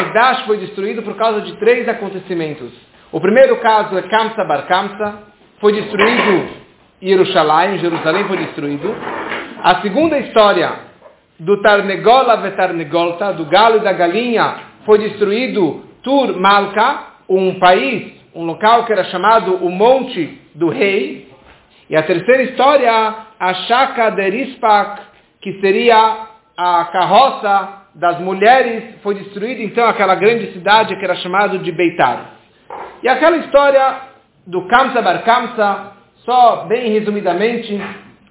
Betamigdash foi destruído por causa de três acontecimentos. O primeiro caso é Kamsa Bar Kamsa, foi destruído Jerusalém, Jerusalém foi destruído. A segunda história do Tarnegola Vetarnegolta, do galo e da galinha, foi destruído Tur Malka, um país, um local que era chamado o Monte do Rei. E a terceira história, a Shaka Derispak, que seria a carroça das mulheres, foi destruída então aquela grande cidade que era chamada de Beitar. E aquela história do Kamsa Bar Kamsa, só bem resumidamente,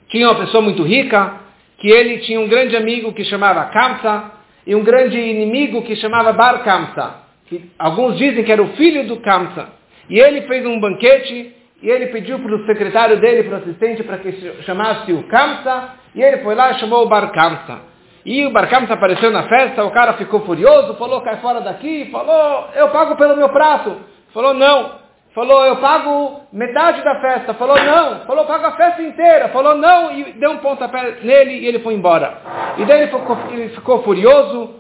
tinha uma pessoa muito rica, que ele tinha um grande amigo que chamava Kamsa, e um grande inimigo que chamava Bar Kamsa. Que alguns dizem que era o filho do Kamsa. E ele fez um banquete e ele pediu para o secretário dele, para o assistente, para que chamasse o Kamsa, e ele foi lá e chamou o Bar Kamsa. E o Bar Kamsa apareceu na festa, o cara ficou furioso, falou, cai fora daqui, falou, eu pago pelo meu prato. Falou, não. Falou, eu pago metade da festa. Falou, não. Falou, pago a festa inteira. Falou, não. E deu um pontapé nele e ele foi embora. E daí ele ficou, ele ficou furioso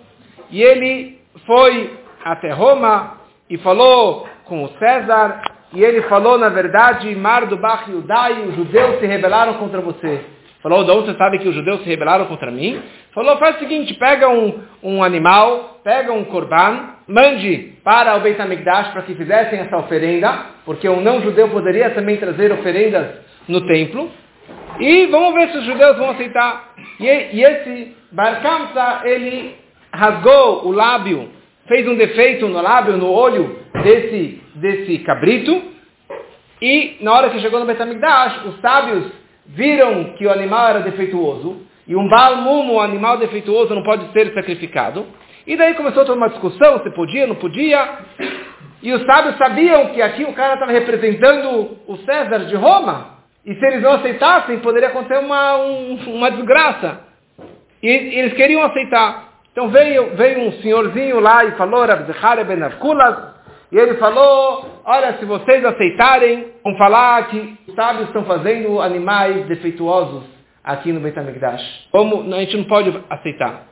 e ele foi até Roma e falou com o César e ele falou, na verdade, Mar do Bach Yudai, os judeus se rebelaram contra você. Falou, onde você sabe que os judeus se rebelaram contra mim? Falou, faz o seguinte, pega um, um animal, pega um corban, mande para o Beit HaMikdash para que fizessem essa oferenda, porque um não-judeu poderia também trazer oferendas no templo, e vamos ver se os judeus vão aceitar. E, e esse Bar Kamsa, ele rasgou o lábio, fez um defeito no lábio, no olho desse desse cabrito. E na hora que chegou no Betamigdash, os sábios viram que o animal era defeituoso. E um balmumo, um animal defeituoso, não pode ser sacrificado. E daí começou toda uma discussão, se podia, não podia. E os sábios sabiam que aqui o cara estava representando o César de Roma. E se eles não aceitassem, poderia acontecer uma, um, uma desgraça. E, eles queriam aceitar. Então veio, veio um senhorzinho lá e falou, Rav Zechariah ben Avkulas, e ele falou, olha, se vocês aceitarem, vão falar que os sábios estão fazendo animais defeituosos aqui no Beit HaMikdash. Como a gente não pode aceitar.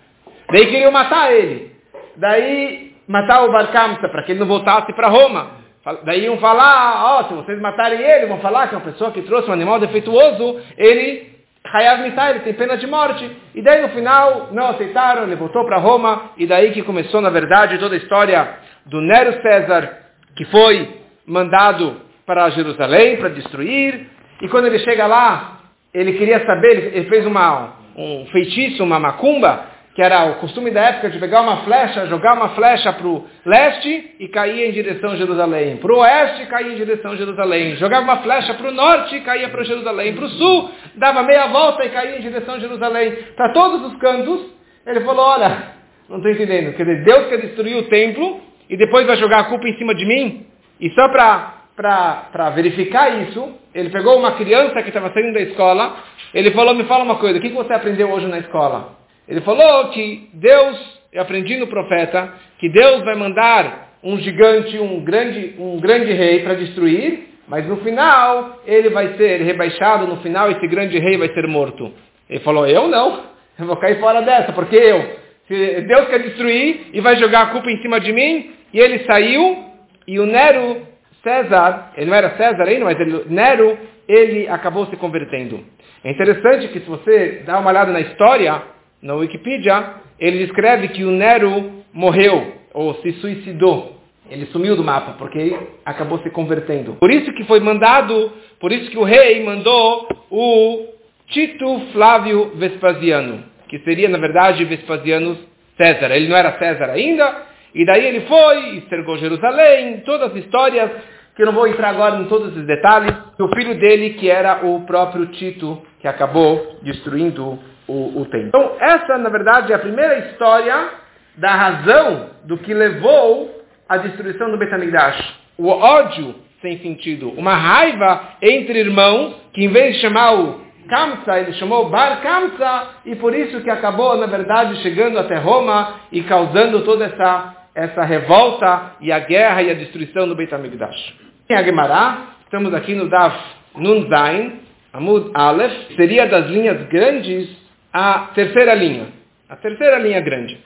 Daí queriam matar ele. Daí matar o Bar Kamsa para que ele não voltasse para Roma. Daí iam falar, ó, oh, se vocês matarem ele, vão falar que é uma pessoa que trouxe um animal defeituoso, ele Hayav Mitai, ele tem pena de morte. E daí no final não aceitaram, ele voltou para Roma, e daí que começou na verdade toda a história do Nero César, que foi mandado para Jerusalém para destruir, e quando ele chega lá, ele queria saber, ele fez uma, um feitiço, uma macumba, que era o costume da época de pegar uma flecha, jogar uma flecha para o leste e cair em direção a Jerusalém. Para o oeste, cair em direção a Jerusalém. Jogava uma flecha para o norte e caía para Jerusalém. Para o sul, dava meia volta e caía em direção a Jerusalém. Para todos os cantos, ele falou, olha, não estou entendendo. Quer dizer, Deus quer destruir o templo e depois vai jogar a culpa em cima de mim? E só para verificar isso, ele pegou uma criança que estava saindo da escola, ele falou, me fala uma coisa, o que você aprendeu hoje na escola? Ele falou que Deus, eu aprendi no profeta, que Deus vai mandar um gigante, um grande, um grande rei para destruir, mas no final ele vai ser rebaixado, no final esse grande rei vai ser morto. Ele falou, eu não, eu vou cair fora dessa, porque eu, se Deus quer destruir e vai jogar a culpa em cima de mim, e ele saiu, e o Nero, César, ele não era César ainda, mas ele, Nero, ele acabou se convertendo. É interessante que se você dá uma olhada na história, na Wikipedia, ele descreve que o Nero morreu, ou se suicidou. Ele sumiu do mapa, porque acabou se convertendo. Por isso que foi mandado, por isso que o rei mandou o Tito Flávio Vespasiano, que seria, na verdade, Vespasiano César. Ele não era César ainda, e daí ele foi, cercou Jerusalém, todas as histórias, que eu não vou entrar agora em todos esses detalhes. E o filho dele, que era o próprio Tito, que acabou destruindo o, o templo. Então, essa, na verdade, é a primeira história da razão do que levou à destruição do Betamigdash. O ódio sem sentido, uma raiva entre irmãos, que em vez de chamar o Kamsa, ele chamou Bar Kamsa, e por isso que acabou, na verdade, chegando até Roma e causando toda essa essa revolta e a guerra e a destruição do Beit HaMikdash. Em Aguemará, estamos aqui no Daf Nun Zain, Amud Aleph, seria das linhas grandes a terceira linha. A terceira linha grande.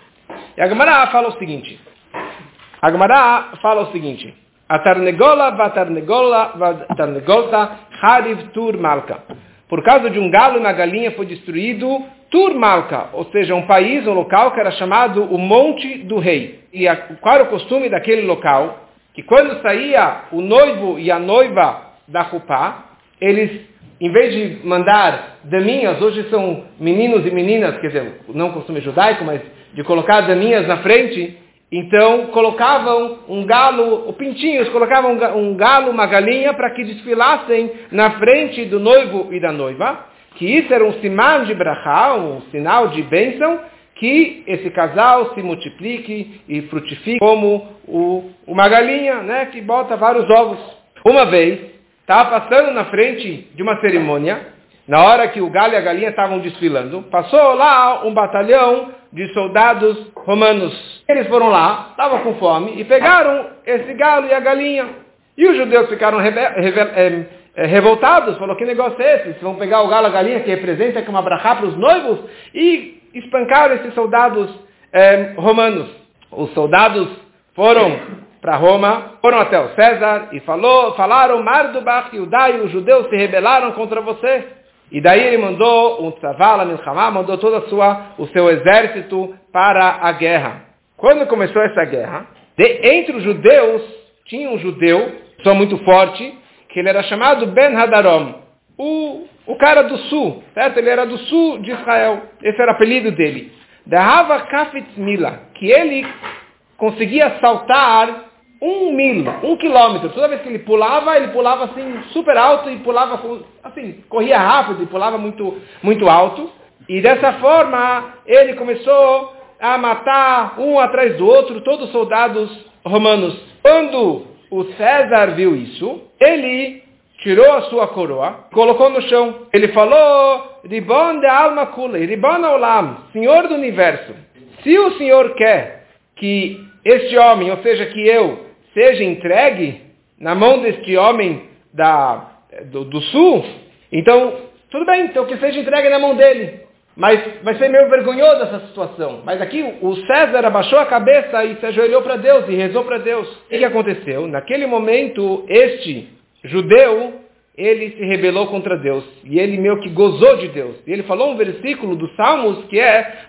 E a Gemara fala o seguinte, A Gemara fala o seguinte, a Tarnegola vatarnegola vatarnegolta hariv tur malka. Por causa de um galo e uma galinha foi destruído Tur Malka, ou seja, um país, um local que era chamado o Monte do Rei. E a, qual era o costume daquele local? Que quando saía o noivo e a noiva da Rupá, eles, em vez de mandar daminhas, hoje são meninos e meninas, quer dizer, não costume judaico, mas de colocar daminhas na frente, então colocavam um galo, o pintinhos colocavam um galo, uma galinha para que desfilassem na frente do noivo e da noiva, que isso era um sinal de brachá, um sinal de bênção, que esse casal se multiplique e frutifique como o, uma galinha, né, que bota vários ovos. Uma vez, estava passando na frente de uma cerimônia, na hora que o galo e a galinha estavam desfilando, passou lá um batalhão de soldados romanos. Eles foram lá, estavam com fome, e pegaram esse galo e a galinha. E os judeus ficaram é, é, revoltados, falou, que negócio é esse? Vocês vão pegar o galo e a galinha, que representa uma brachá para os noivos, e espancaram esses soldados é, romanos. Os soldados foram para Roma, foram até o César e falou, falaram, Mardubach e Udai, os judeus se rebelaram contra você. E daí ele mandou um tzavala, milchamá, mandou todo a sua, o seu exército para a guerra. Quando começou essa guerra, de, entre os judeus, tinha um judeu, só muito forte, que ele era chamado Ben Hadarom, o, o cara do sul, certo? Ele era do sul de Israel, esse era o apelido dele. Hava Kafitz Mila, que ele conseguia saltar um mil, um quilômetro. Toda vez que ele pulava, ele pulava assim super alto e pulava assim, corria rápido e pulava muito, muito alto. E dessa forma ele começou a matar um atrás do outro todos os soldados romanos. Quando o César viu isso, ele tirou a sua coroa, colocou no chão. Ele falou, Ribon de alma kula, Ribon olam, Senhor do universo. Se o Senhor quer que este homem, ou seja, que eu, seja entregue na mão deste homem da, do, do sul, então, tudo bem, então que seja entregue na mão dele. Mas vai ser meio vergonhoso essa situação. Mas aqui o César abaixou a cabeça e se ajoelhou para Deus e rezou para Deus. O que aconteceu? Naquele momento, este judeu, ele se rebelou contra Deus. E ele meio que gozou de Deus. E ele falou um versículo dos Salmos que é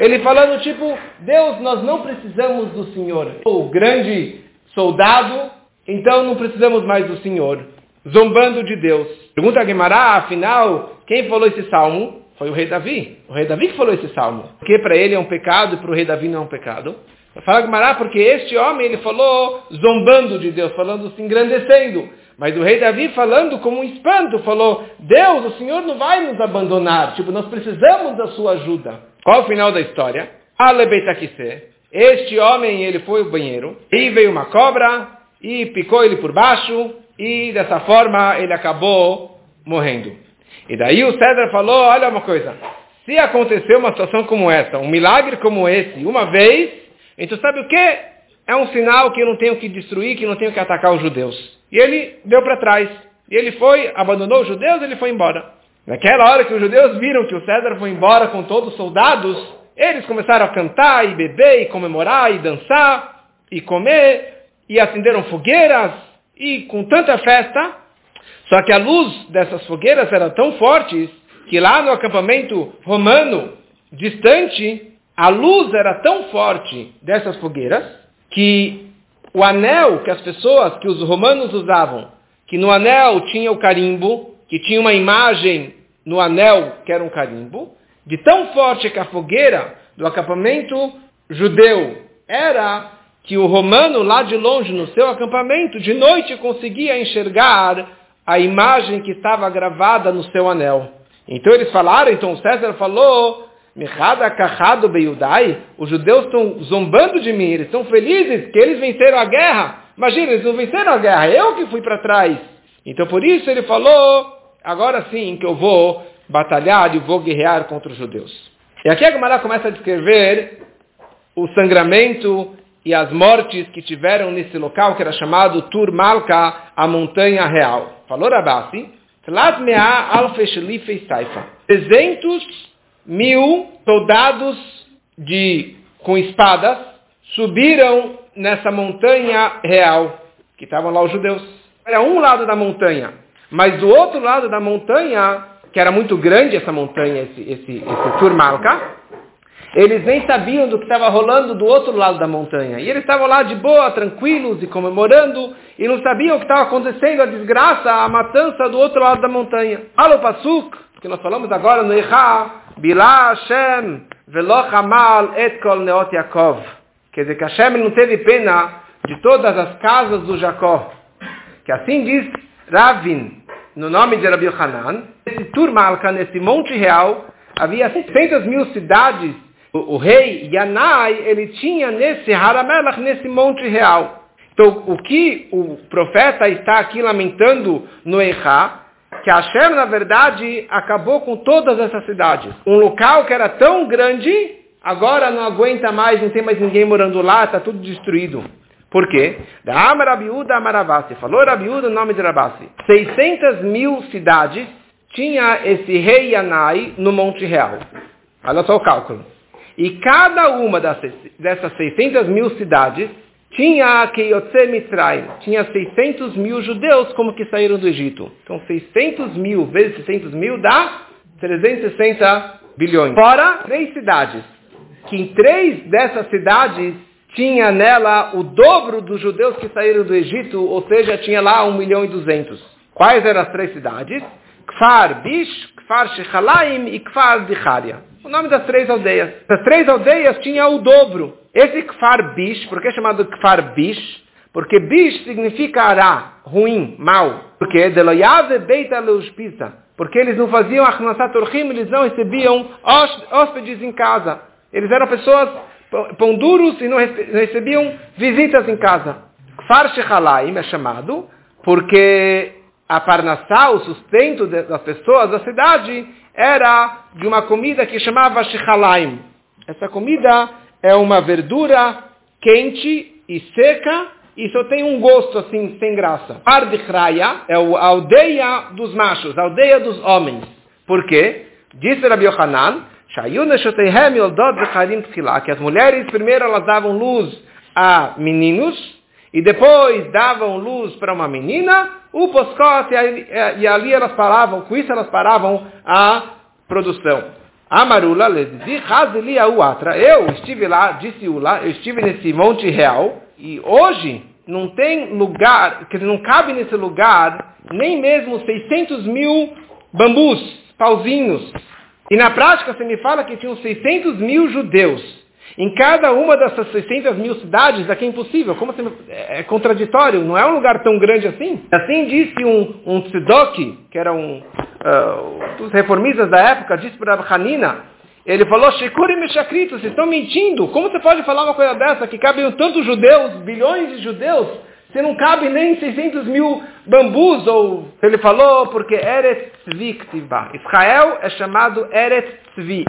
Ele falando tipo, Deus, nós não precisamos do Senhor. O grande soldado, então não precisamos mais do Senhor. Zombando de Deus. Pergunta a Guimará, afinal, quem falou esse salmo? Foi o rei Davi. O rei Davi que falou esse salmo. Porque para ele é um pecado e para o rei Davi não é um pecado. Fala Guimará porque este homem ele falou zombando de Deus, falando se engrandecendo. Mas o rei Davi falando como um espanto, falou, Deus, o Senhor não vai nos abandonar. Tipo, nós precisamos da sua ajuda. Qual o final da história? Alebetakise. Este homem, ele foi ao banheiro, e veio uma cobra, e picou ele por baixo, e dessa forma ele acabou morrendo. E daí o César falou, olha uma coisa, se acontecer uma situação como essa, um milagre como esse, uma vez, então sabe o que? É um sinal que eu não tenho que destruir, que eu não tenho que atacar os judeus. E ele deu para trás. E ele foi, abandonou os judeus, ele foi embora. Naquela hora que os judeus viram que o César foi embora com todos os soldados, eles começaram a cantar e beber e comemorar e dançar e comer e acenderam fogueiras e com tanta festa. Só que a luz dessas fogueiras era tão forte que lá no acampamento romano distante a luz era tão forte dessas fogueiras que o anel que as pessoas, que os romanos usavam, que no anel tinha o carimbo, que tinha uma imagem no anel que era um carimbo, de tão forte que a fogueira do acampamento judeu era que o romano lá de longe no seu acampamento de noite conseguia enxergar a imagem que estava gravada no seu anel. Então eles falaram, então César falou, os judeus estão zombando de mim, eles estão felizes que eles venceram a guerra. Imagina, eles não venceram a guerra, eu que fui para trás. Então por isso ele falou, agora sim que eu vou batalhar e vou guerrear contra os judeus. E aqui a Gemara começa a descrever o sangramento e as mortes que tiveram nesse local que era chamado Tur Malka, a montanha real. Falou Rabassi, 300 mil soldados de com espadas subiram nessa montanha real, que estavam lá os judeus. Era um lado da montanha, mas do outro lado da montanha, que era muito grande essa montanha, esse, esse, esse Turmalka, eles nem sabiam do que estava rolando do outro lado da montanha. E eles estavam lá de boa, tranquilos e comemorando, e não sabiam o que estava acontecendo, a desgraça, a matança do outro lado da montanha. Alo Pasuk, que nós falamos agora no Echa, Bilá Hashem, Veloch Amal Et Kol Neot Yaakov. Quer dizer que Hashem não teve pena de todas as casas do Jacó. Que assim diz Ravin, no nome de Rabi Hanan, nesse Turmalka, nesse Monte Real, havia 600 mil cidades o, o rei Yanai, ele tinha nesse Haramelach, nesse monte real. Então, o que o profeta está aqui lamentando no Eichá, que Hashem, na verdade, acabou com todas essas cidades. Um local que era tão grande, agora não aguenta mais, não tem mais ninguém morando lá, está tudo destruído. Por quê? Da Amarabiúda Amaravasi. Falou Rabiúda no nome de Rabasi. 600 mil cidades tinha esse rei Yanai no Monte Real. Olha só o cálculo. E cada uma dessas 600 mil cidades tinha Keyotse Mitzrayim, tinha 600 mil judeus como que saíram do Egito. Então 600 mil vezes 600 mil dá 360 bilhões. Fora três cidades, que em três dessas cidades tinha nela o dobro dos judeus que saíram do Egito, ou seja, tinha lá 1 milhão e 200. Quais eram as três cidades? Kfar Bish, Kfar Shechalaim e Kfar Dicharia o nome das três aldeias. Das três aldeias tinha o dobro. Esse Kfar Bish, por que é chamado Kfar Bish? Porque Bish significa ará, ruim, mal. Porque Deloyave Beita Leuspisa. Porque eles não faziam Achnasat Orchim, eles não recebiam hóspedes em casa. Eles eram pessoas pão duros e não recebiam visitas em casa. Kfar Shechalaim é chamado porque a Parnassá, o sustento das pessoas da cidade, era de uma comida que chamava shechalaim. Essa comida é uma verdura quente e seca e só tem um gosto assim, sem graça. Ardichraya é a aldeia dos machos, a aldeia dos homens. Por quê? Disse Rabbi Yohanan, que as mulheres primeiro elas davam luz a meninos e depois davam luz para uma menina, o poscote, e ali elas paravam, com isso elas paravam a produção. Amarula atra. Eu estive lá, disse Ula, eu estive nesse monte real, e hoje não tem lugar, dizer, não cabe nesse lugar nem mesmo 600 mil bambus, pauzinhos. E na prática você me fala que tinham 600 mil judeus. Em cada uma dessas 600 mil cidades, aqui é impossível. Como assim? É contraditório, não é um lugar tão grande assim. Assim disse um, um tzedok, que era um uh, dos reformistas da época, disse para Hanina, ele falou, Shekuri Meshakrito, vocês estão mentindo. Como você pode falar uma coisa dessa, que cabem tantos judeus, bilhões de judeus, você não cabe nem 600 mil bambus, ou ele falou, porque Eretz Tzvi Israel é chamado Eretz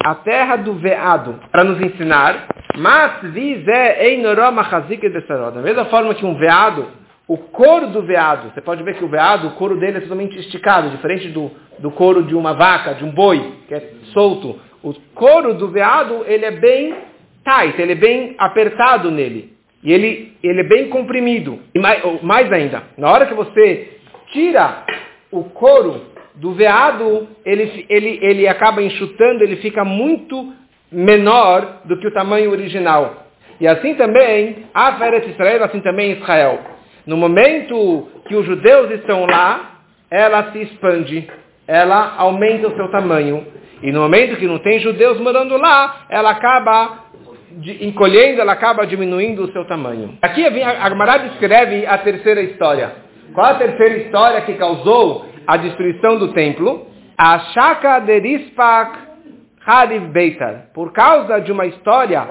A terra do veado, para nos ensinar. Mas Tzvi Zé Einoroma Chazik Da mesma forma que um veado, o couro do veado, você pode ver que o veado, o couro dele é totalmente esticado, diferente do, do couro de uma vaca, de um boi, que é solto. O couro do veado, ele é bem tight, ele é bem apertado nele. E ele, ele é bem comprimido. E mais, mais ainda, na hora que você tira o couro do veado, ele, ele, ele acaba enxutando, ele fica muito menor do que o tamanho original. E assim também, a Feret Israel, assim também Israel. No momento que os judeus estão lá, ela se expande, ela aumenta o seu tamanho. E no momento que não tem judeus morando lá, ela acaba encolhendo, ela acaba diminuindo o seu tamanho. Aqui a Agmará descreve a terceira história. Qual a terceira história que causou a destruição do templo? A Shaka Derispak Hariv Beitar. Por causa de uma história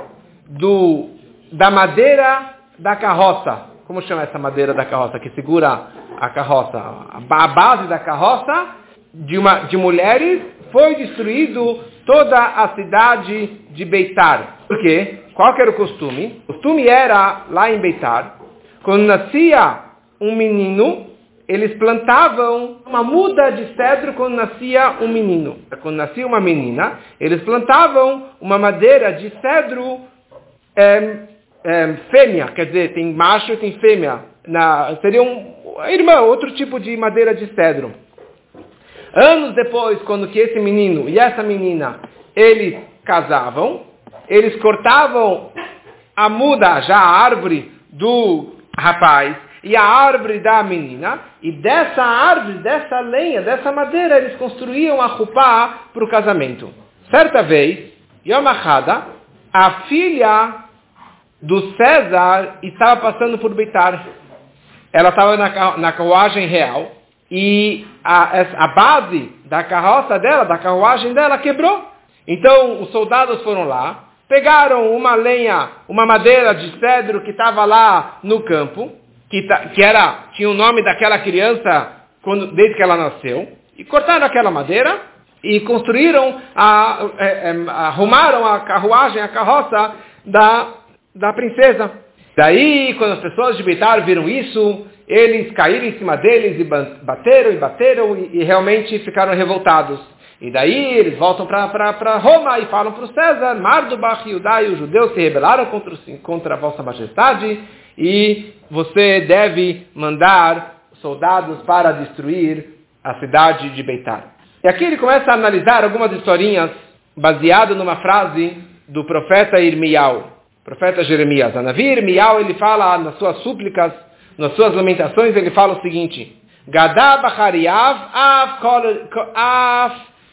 do, da madeira da carroça. Como chama essa madeira da carroça que segura a carroça? A base da carroça de, uma, de mulheres foi destruído toda a cidade de Beitar. Por quê? Qual era o costume? O costume era, lá em Beitar, quando nascia um menino, eles plantavam uma muda de cedro quando nascia um menino. Quando nascia uma menina, eles plantavam uma madeira de cedro é, é, fêmea, quer dizer, tem macho e tem fêmea. Na, seria um, irmã, outro tipo de madeira de cedro. Anos depois, quando que esse menino e essa menina, eles casavam, eles cortavam a muda, já a árvore do rapaz, e a árvore da menina, e dessa árvore, dessa lenha, dessa madeira, eles construíam a rupá para o casamento. Certa vez, Yom a filha do César estava passando por Beitar. Ela estava na, na carruagem real, e a, a base da carroça dela, da carruagem dela, quebrou. Então os soldados foram lá, pegaram uma lenha, uma madeira de cedro que estava lá no campo, que, que era, tinha o nome daquela criança quando, desde que ela nasceu, e cortaram aquela madeira e construíram, a, é, é, arrumaram a carruagem, a carroça da, da princesa. Daí, quando as pessoas de Beitar viram isso, eles caíram em cima deles e bateram e bateram e, e realmente ficaram revoltados. E daí eles voltam para Roma e falam para o César, Mardubach e Udai, os judeus se rebelaram contra, contra a vossa majestade e você deve mandar soldados para destruir a cidade de Beitar. E aqui ele começa a analisar algumas historinhas baseado numa frase do profeta Irmial, profeta Jeremias. A Navi Irmial, ele fala nas suas súplicas, nas suas lamentações, ele fala o seguinte, Gadá Bachariav Av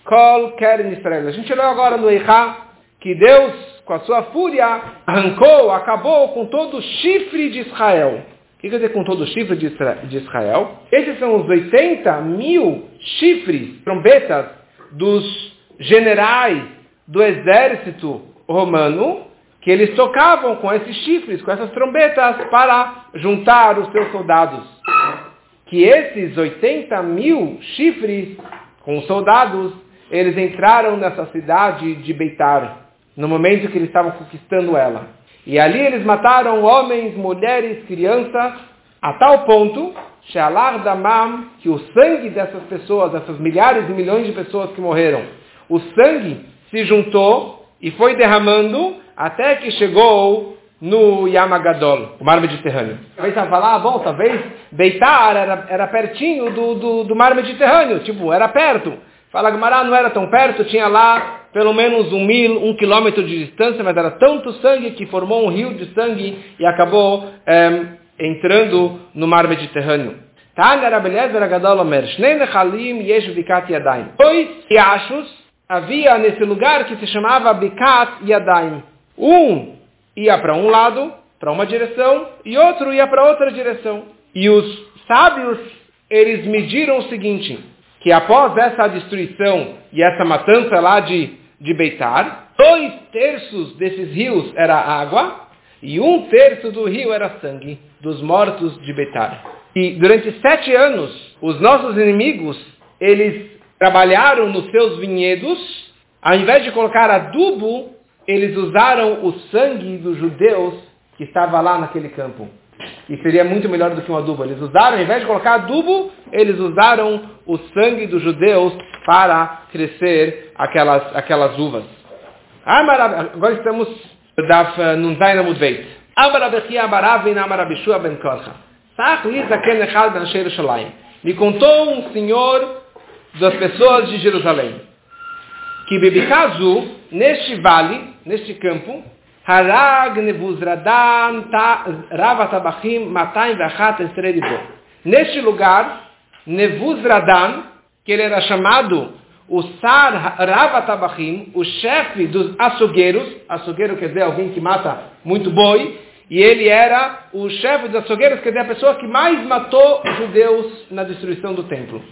Kol Keren Israel. A gente leu agora no Eichá que Deus, com a sua fúria, arrancou, acabou com todo o chifre de Israel. O que quer dizer com todo o chifre de Israel? Esses são os 80 mil chifres, trombetas, dos generais do exército romano, que eles tocavam com esses chifres, com essas trombetas, para juntar os seus soldados. Que esses 80 mil chifres com os soldados, eles entraram nessa cidade de Beitar no momento que eles estavam conquistando ela. E ali eles mataram homens, mulheres, crianças, a tal ponto, Shealar Damam, que o sangue dessas pessoas, dessas milhares e milhões de pessoas que morreram, o sangue se juntou e foi derramando até que chegou no Yamagadol, o mar Mediterrâneo. Talvez você vai falar, ah, bom, talvez Beitar era, era pertinho do, do, do mar Mediterrâneo, tipo, era perto. Fala Gumará, não era tão perto, tinha lá pelo menos um mil, um quilômetro de distância, mas era tanto sangue que formou um rio de sangue e acabou é, entrando no mar Mediterrâneo. Dois riachos havia nesse lugar que se chamava Bikat Yadaim. Um ia para um lado, para uma direção, e outro ia para outra direção. E os sábios, eles mediram o seguinte, que após essa destruição e essa matança lá de, de Beitar, dois terços desses rios era água e um terço do rio era sangue dos mortos de Beitar. E durante sete anos, os nossos inimigos, eles trabalharam nos seus vinhedos, ao invés de colocar adubo, eles usaram o sangue dos judeus que estava lá naquele campo e seria muito melhor do que um adubo. Eles usaram, ao invés de colocar adubo, eles usaram o sangue dos judeus para crescer aquelas, aquelas uvas. Agora estamos daf nunzai namud beit. Me contou um senhor das pessoas de Jerusalém que Bebikazu, neste vale, neste campo, Harag Nebuzradan Ravatabachim Mataim Vachat Esredibo. Neste lugar, Nebuzradan, que ele era chamado o Sar Ravatabachim, o chefe dos açougueiros, açougueiro quer dizer alguém que mata muito boi, e ele era o chefe dos açougueiros, quer dizer a pessoa que mais matou judeus na destruição do templo.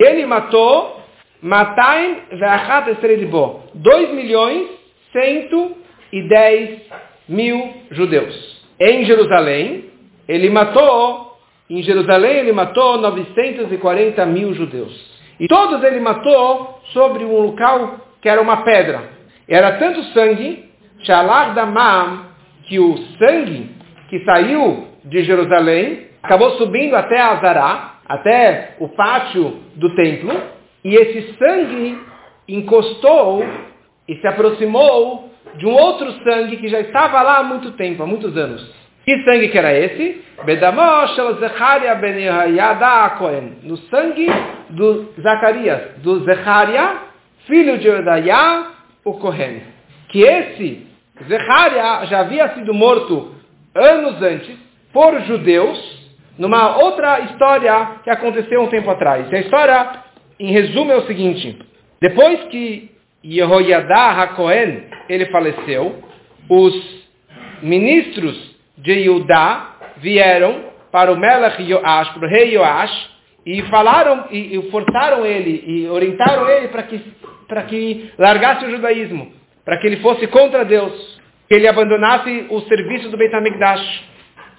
Ele matou Mataim Ve'achat Esredibo, 2 milhões, e dez mil judeus. Em Jerusalém, ele matou, em Jerusalém ele matou 940 mil judeus. E todos ele matou sobre um local que era uma pedra. Era tanto sangue, Shalar que o sangue que saiu de Jerusalém acabou subindo até Azará. até o pátio do templo, e esse sangue encostou e se aproximou de um outro sangue que já estava lá há muito tempo, há muitos anos. Que sangue que era esse? No sangue do Zacarias, do Zecharia, filho de Odaiá, o Kohen. Que esse Zecharia já havia sido morto anos antes por judeus, numa outra história que aconteceu um tempo atrás. E a história, em resumo, é o seguinte. Depois que Yehoiadá HaKohen, ele faleceu, os ministros de Yudá vieram para o Melech Yoash, para o rei Yoash, e falaram, e, e forçaram ele, e orientaram ele para que, para que largasse o judaísmo, para que ele fosse contra Deus, que ele abandonasse o serviço do Beit HaMikdash.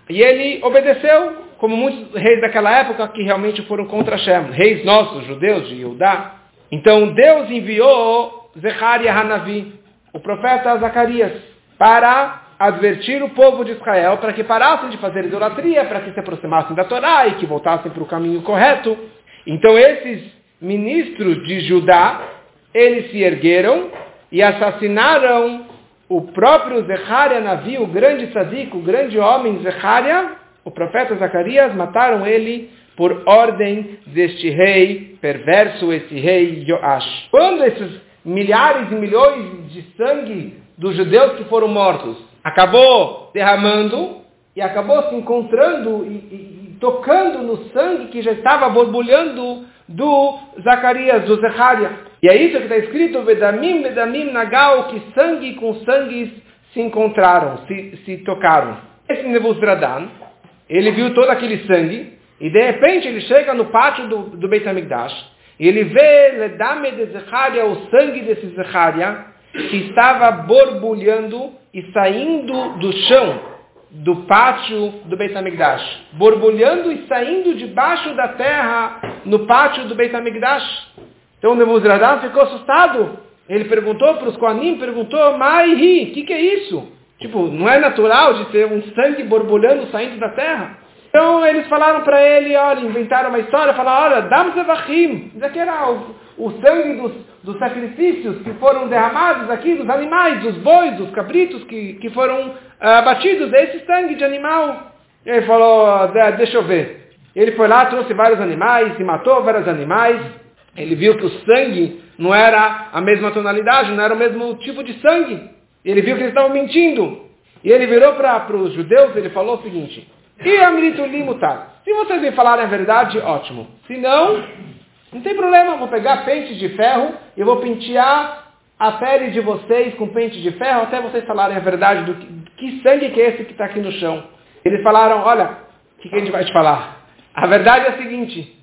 E ele obedeceu, como muitos reis daquela época que realmente foram contra Hashem, reis nossos, judeus de Yudá. Então Deus enviou Zecharia Hanavi, o profeta Zacarias, para advertir o povo de Israel para que parassem de fazer idolatria, para que se aproximassem da Torá e que voltassem para o caminho correto. Então esses ministros de Judá, eles se ergueram e assassinaram o próprio Zecharia Navi, o grande tzadik, o grande homem Zecharia, o profeta Zacarias, mataram ele por ordem deste rei perverso, esse rei Joash. Quando esses milhares e milhões de sangue dos judeus que foram mortos acabou derramando e acabou se encontrando e, e, e tocando no sangue que já estava borbulhando do Zacarias, do Zecharia. E é isso que está escrito, Vedamim, Vedamim, Nagal, que sangue com sangue se encontraram, se, se tocaram. Esse Nebuzradan, ele viu todo aquele sangue, e de repente ele chega no pátio do, do Beit HaMikdash, e ele vê Ledame de Zecharia, o sangue desse Zecharia, que estava borbulhando e saindo do chão do pátio do Beit HaMikdash, borbulhando e saindo debaixo da terra no pátio do Beit HaMikdash. Então o Nebuzaradan ficou assustado. Ele perguntou para os Koanim, perguntou, Maihi, o que, que é isso? Tipo, não é natural de ter um sangue borbulhando saindo da terra? Então eles falaram para ele, olha, inventaram uma história, falaram, olha, Dam Zevachim, isso aqui era o, o sangue dos, dos, sacrifícios que foram derramados aqui, dos animais, dos bois, dos cabritos que, que foram uh, abatidos, é esse sangue de animal. E ele falou, deixa eu ver. Ele foi lá, trouxe vários animais, e matou vários animais. Ele viu que o sangue não era a mesma tonalidade, não era o mesmo tipo de sangue. Ele viu que eles estavam mentindo. E ele virou para os judeus, ele falou o seguinte, e amrito limutar. Se vocês me falarem a verdade, ótimo. Se não, não tem problema, vou pegar pente de ferro e vou pentear a pele de vocês com pente de ferro até vocês falarem a verdade do que, que sangue que é esse que está aqui no chão. Eles falaram, olha, o que, que a gente vai te falar? A verdade é a seguinte,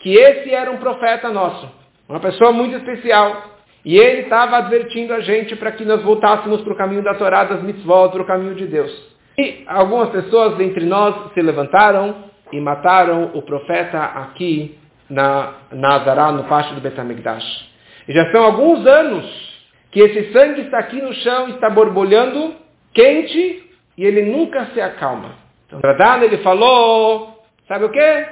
que esse era um profeta nosso, uma pessoa muito especial. E ele estava advertindo a gente para que nós voltássemos para o caminho da Torá, das mitzvot, para o caminho de Deus. E algumas pessoas entre nós se levantaram e mataram o profeta aqui na Nazará, no pátio do Betamigdash. E já são alguns anos que esse sangue está aqui no chão, está borbulhando, quente, e ele nunca se acalma. Então, Radhan, ele falou, sabe o que?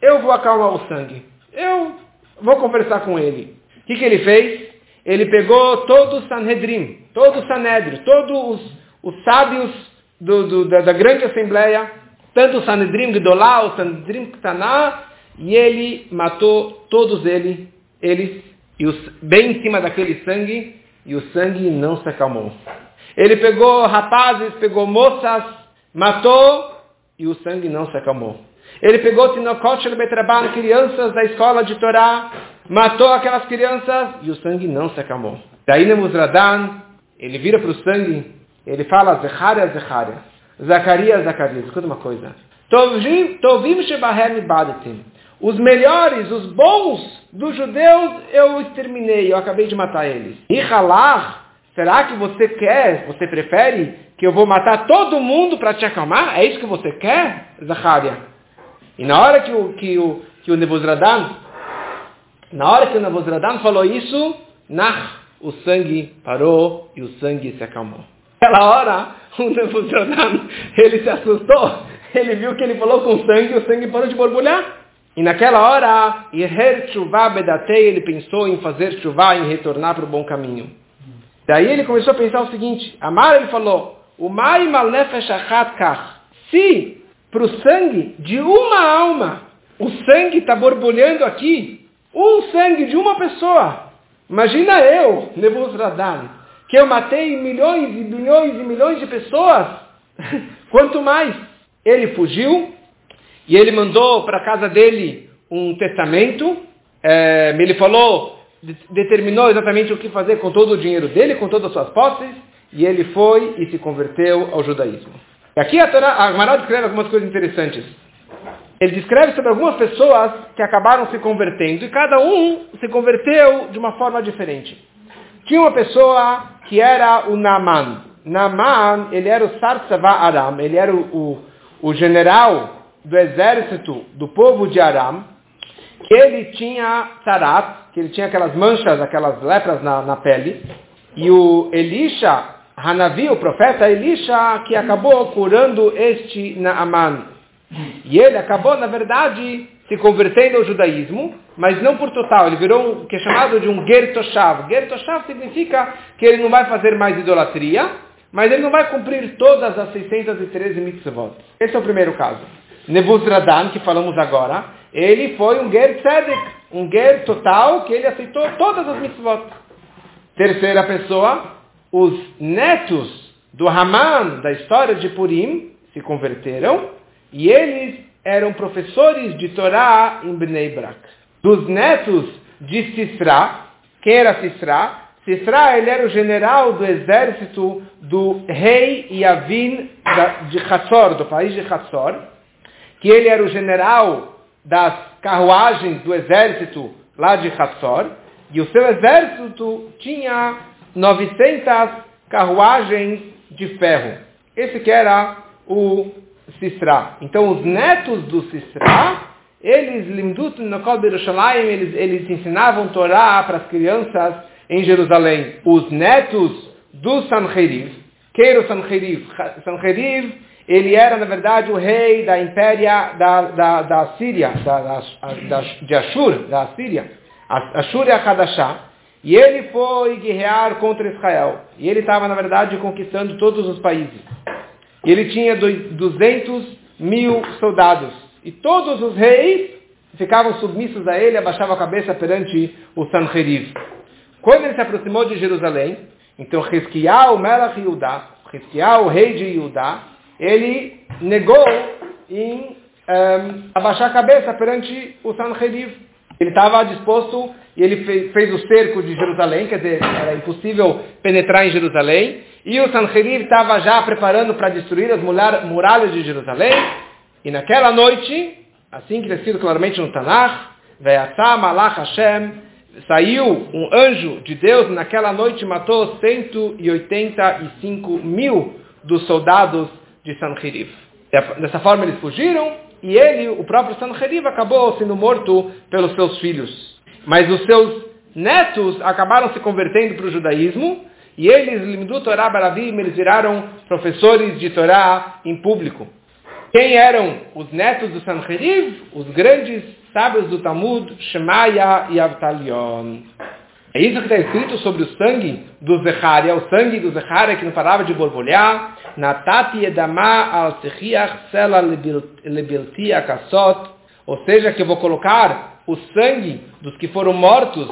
Eu vou acalmar o sangue. Eu vou conversar com ele. O que, que ele fez? Ele pegou todo o Sanhedrin, todo o Sanedrio, todos os, os sábios do, do, da, da, grande assembleia, tanto o Sanedrim Gdolá, o Sanedrim Ktaná, e ele matou todos eles, eles e os, bem em cima daquele sangue, e o sangue não se acalmou. Ele pegou rapazes, pegou moças, matou, e o sangue não se acalmou. Ele pegou Tinokot Betraban, crianças da escola de Torá, matou aquelas crianças, e o sangue não se acalmou. Daí Nemuzradan, ele vira para o sangue ele fala Zecharia, Zecharia. Zacarias, Zacarias. Escuta uma coisa. Tovim Shebahem Badetim. Os melhores, os bons dos judeus, eu exterminei, eu acabei de matar eles. E Halar, será que você quer, você prefere que eu vou matar todo mundo para te acalmar? É isso que você quer, Zacharia? E na hora que o, que o, que o Nebuzradan, na hora que o Nebuzradan falou isso, Nach, o sangue parou e o sangue se acalmou. Naquela hora, o Nebuchadnezzar, ele se assustou. Ele viu que ele falou com sangue o sangue parou de borbulhar. E naquela hora, ele pensou em fazer chuva, em retornar para o bom caminho. Daí ele começou a pensar o seguinte, Amar ele falou, o Mai se para o sangue de uma alma, o sangue está borbulhando aqui, um sangue de uma pessoa, imagina eu, Nebuzradan, que eu matei milhões e bilhões e milhões de pessoas, quanto mais ele fugiu, e ele mandou para a casa dele um testamento. É, ele falou, determinou exatamente o que fazer com todo o dinheiro dele, com todas as suas posses, e ele foi e se converteu ao judaísmo. E aqui a, Torá, a descreve algumas coisas interessantes. Ele descreve sobre algumas pessoas que acabaram se convertendo, e cada um se converteu de uma forma diferente. Tinha uma pessoa que era o Naaman. Naaman, ele era o Sarsava Aram, ele era o, o, o general do exército do povo de Aram, que ele tinha tarat, que ele tinha aquelas manchas, aquelas lepras na, na pele, e o Elisha, Hanavi, o profeta Elisha, que acabou curando este Naaman. E ele acabou, na verdade, se convertendo ao judaísmo, mas não por total. Ele virou o que é chamado de um Gertoshav. Gertoshav significa que ele não vai fazer mais idolatria, mas ele não vai cumprir todas as 613 mitzvot. Esse é o primeiro caso. Nebuzradan, que falamos agora, ele foi um ger tzedek, um ger total, que ele aceitou todas as mitzvot. Terceira pessoa, os netos do Haman, da história de Purim, se converteram, e eles eram professores de Torá em Bnei Brak. Dos netos de Sisra, quem era Sisra? Sisra, ele era o general do exército do rei Yavin de Hatzor, do país de Hatzor, que ele era o general das carruagens do exército lá de Hatzor, e o seu exército tinha 900 carruagens de ferro. Esse que era o Sisra. Então os netos do Sisra, eles, eles, eles ensinavam Torá para as crianças em Jerusalém. Os netos do Sanheriv, que era o Sanheriv? Sanheriv ele era, na verdade, o rei da impéria da, da, da Síria, da, da, de Ashur, da Síria. Ashur é a Hadashah. E ele foi guerrear contra Israel. E ele estava, na verdade, conquistando todos os países. E ele tinha 200 mil soldados. E todos os reis ficavam submissos a ele, abaixavam a cabeça perante o Sanheriv. Quando ele se aproximou de Jerusalém, então Hezquiah, o Melach Yudá, Hezquiah, o rei de Judá, ele negou em um, ehm, abaixar a cabeça perante o Sanheriv. Ele estava disposto e ele fez, fez, o cerco de Jerusalém, quer dizer, era impossível penetrar em Jerusalém. E o Sanheriv estava já preparando para destruir as muralhas de Jerusalém. E naquela noite, assim que escrito claramente no Tanakh, Malach Hashem, saiu um anjo de Deus naquela noite matou 185 mil dos soldados de Sanheriv. Dessa forma eles fugiram e ele, o próprio Sanheriv, acabou sendo morto pelos seus filhos. Mas os seus netos acabaram se convertendo para o judaísmo e eles, Limdu Torah Baravim, eles viraram professores de Torá em público. Quem eram os netos do Sanheriv? Os grandes sábios do Talmud, Shemaya e Avtalion. É isso que está escrito sobre o sangue do Zecharia, o sangue do Zecharia que não parava de borbulhar. Natati edama al sela lebilti akasot. Ou seja, que eu vou colocar o sangue dos que foram mortos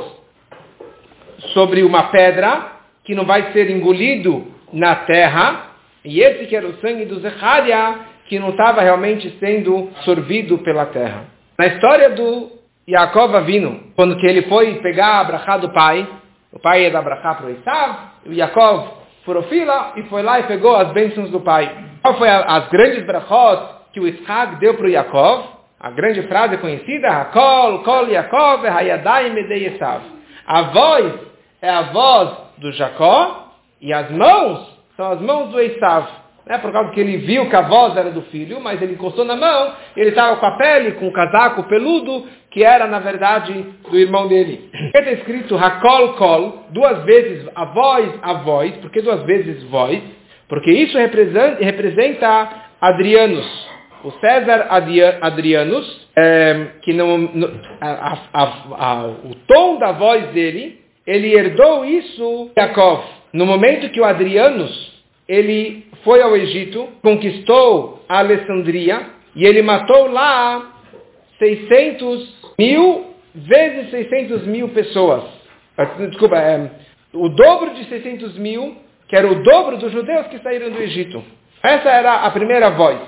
sobre uma pedra que não vai ser engolido na terra. E esse que era o sangue do Zecharia que não estava realmente sendo sorvido pela terra. Na história do Yaakov Avino, quando que ele foi pegar a brachá do pai, o pai ia dar brachá para o Esav, o Yaakov furou fila e foi lá e pegou as bênçãos do pai. Qual foi a, as grandes brachot que o Isaac deu para o Yaakov? A grande frase conhecida, Hakol, Kol Yaakov, Hayadai Medei Esav. A voz é a voz do Jacó e as mãos são as mãos do Esav né, por causa que ele viu que a voz era do filho, mas ele encostou na mão, ele estava com a pele, com o casaco peludo, que era, na verdade, do irmão dele. Está escrito Hakol Kol, duas vezes a voz, a voz, porque duas vezes voz? Porque isso representa, representa Adrianos. o César Adrianus, é, que no, a, a, a, o tom da voz dele, ele herdou isso Yaakov. No momento que o Adrianus, ele foi ao Egito, conquistou a Alessandria, e ele matou lá 600 mil vezes 600 mil pessoas. Ah, desculpa, é, o dobro de 600 mil, que era o dobro dos judeus que saíram do Egito. Essa era a primeira voz.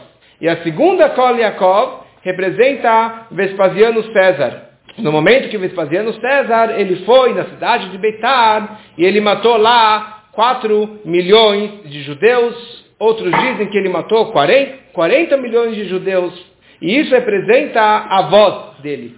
E a segunda Kol Yaakov representa Vespasiano César. No momento que Vespasiano César, ele foi na cidade de Beitar e ele matou lá 4 milhões de judeus. Outros dizem que ele matou 40, 40 milhões de judeus. E isso representa a voz dele.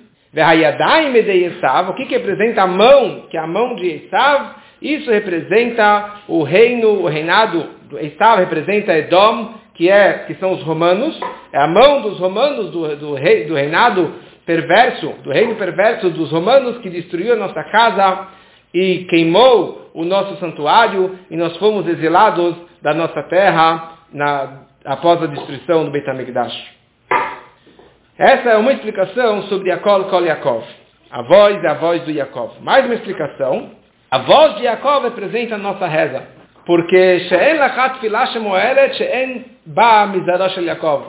O que, que representa a mão, que é a mão de Esav? Isso representa o reino, o reinado, Esav representa Edom, que, é, que são os romanos, é a mão dos romanos, do, do, rei, do reinado perverso, do reino perverso dos romanos que destruiu a nossa casa e queimou o nosso santuário e nós fomos exilados da nossa terra na, após a destruição do Beit HaMikdash. Essa é uma explicação sobre Yaakov Kol Yaakov. A voz é a voz do Yaakov. Mais uma explicação. A voz de Yaakov representa a nossa reza. Porque She'en Lachat Filah Shemoelet She'en Ba Mizadosh Yaakov.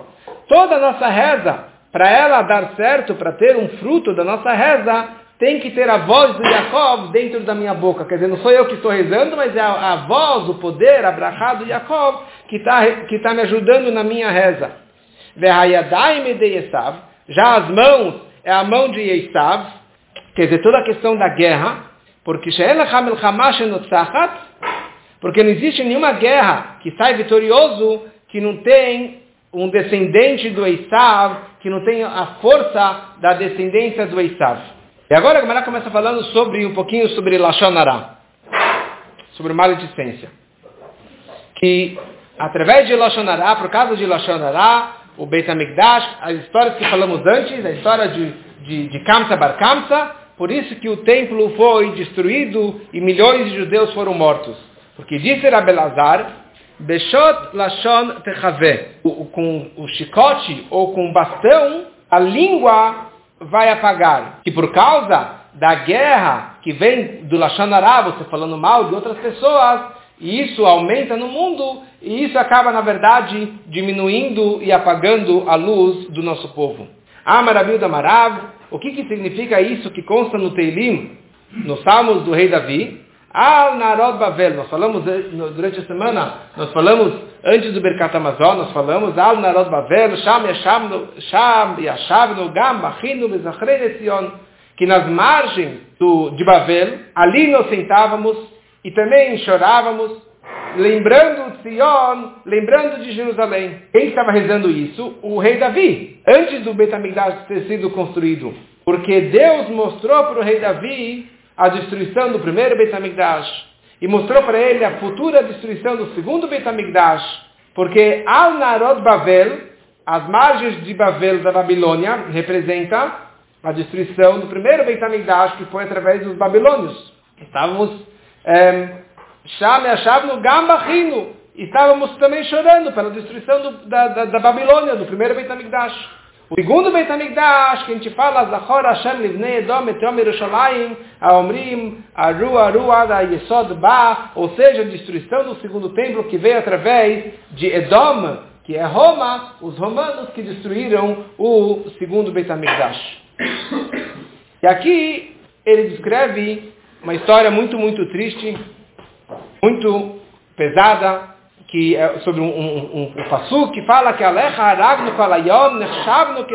Toda a nossa reza, para ela dar certo, para ter um fruto da nossa reza, tem que ter a voz do Yaakov dentro da minha boca. Quer dizer, não sou eu que estou rezando, mas é a, a voz, o poder, a brachá do Yaakov que está que tá me ajudando na minha reza. Já as mãos é a mão de Esav, quer dizer, toda a questão da guerra, porque porque não existe nenhuma guerra que sai vitorioso que não tem um descendente do Esav, que não tem a força da descendência do Esav. E agora a Gemara começa falando sobre um pouquinho sobre Lashonara, sobre maledicência. Que através de Lashonara, por causa de Lashonara, o Beit HaMikdash, as histórias que falamos antes, a história de, de, de Kamsa Bar Kamsa, por isso que o templo foi destruído e milhões de judeus foram mortos. Porque disse Rabelazar, Beshot Lashon Techave, com o chicote ou com o bastão, a língua vai apagar. E por causa da guerra que vem do Lashon Ará, você falando mal de outras pessoas, e isso aumenta no mundo, e isso acaba, na verdade, diminuindo e apagando a luz do nosso povo. Amarabil da Marav, o que, que significa isso que consta no Teilim, nos Salmos do rei Davi? Al Narod Bavel, nós falamos eh, durante a semana, nós falamos antes do Berkat Amazon, nós falamos Al Narod Bavel, Sham Yashavnu, Sham Yashavnu Gam Machinu Bezachrei que nas margens do, de Bavel, ali nós sentávamos e também chorávamos, lembrando Sion, lembrando de Jerusalém. Quem estava rezando isso? O rei Davi, antes do Betamigdash ter sido construído. Porque Deus mostrou para o rei Davi a destruição do primeiro Betamigdash e mostrou para ele a futura destruição do segundo Betamigdash. Porque Al-Narod Bavel, as margens de Bavel da Babilônia, representa a destruição do primeiro Betamigdash que foi através dos babilônios. Estávamos Sham Yashavnu Gambachinu. Estávamos também chorando pela destruição do, da, da, da, Babilônia, do primeiro Beit HaMikdash. O segundo Beit HaMikdash, que a gente fala, Zachor Hashem Livnei Edom Etom Yerushalayim, Aomrim, Aru Aru Ada Yesod Ba, ou seja, a destruição do segundo templo que veio através de Edom, que é Roma, os romanos que destruíram o segundo Beit HaMikdash. E aqui ele descreve uma história muito, muito triste, muito pesada, que é sobre um, um, um, um que fala que Alecha Aragno Kalayom Nechavno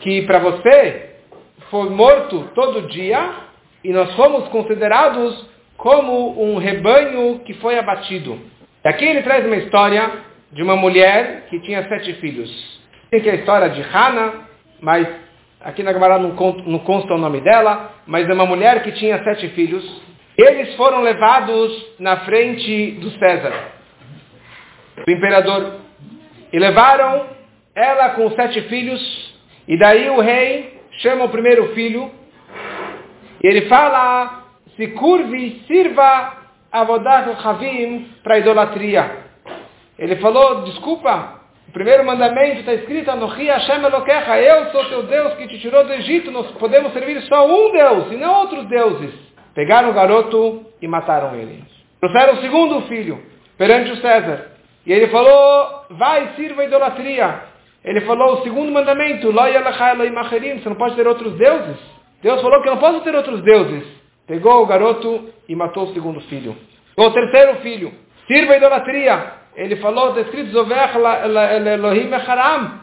que para você foi morto todo dia e nós fomos considerados como um rebanho que foi abatido. Aqui ele traz uma história de uma mulher que tinha sete filhos. Tem que é a história de Hannah, mas aqui na Gemara não, não consta o nome dela, mas é uma mulher que tinha sete filhos. Eles foram levados na frente do César, do imperador, e levaram ela com sete filhos, e daí o rei chama o primeiro filho, e ele fala, se curve, sirva Avodat Havim para idolatria. Ele falou, desculpa, O primeiro mandamento está escrito, Anohi Hashem Elokecha, eu sou teu Deus que te tirou do Egito, nós podemos servir só um Deus e não outros deuses. Pegaram o garoto e mataram ele. Trouxeram o segundo filho perante o César. E ele falou, vai, sirva a idolatria. Ele falou o segundo mandamento, você não pode ter outros deuses. Deus falou que eu não posso ter outros deuses. Pegou o garoto e matou o segundo filho. O terceiro filho, sirva a idolatria. Ele falou, está escrito,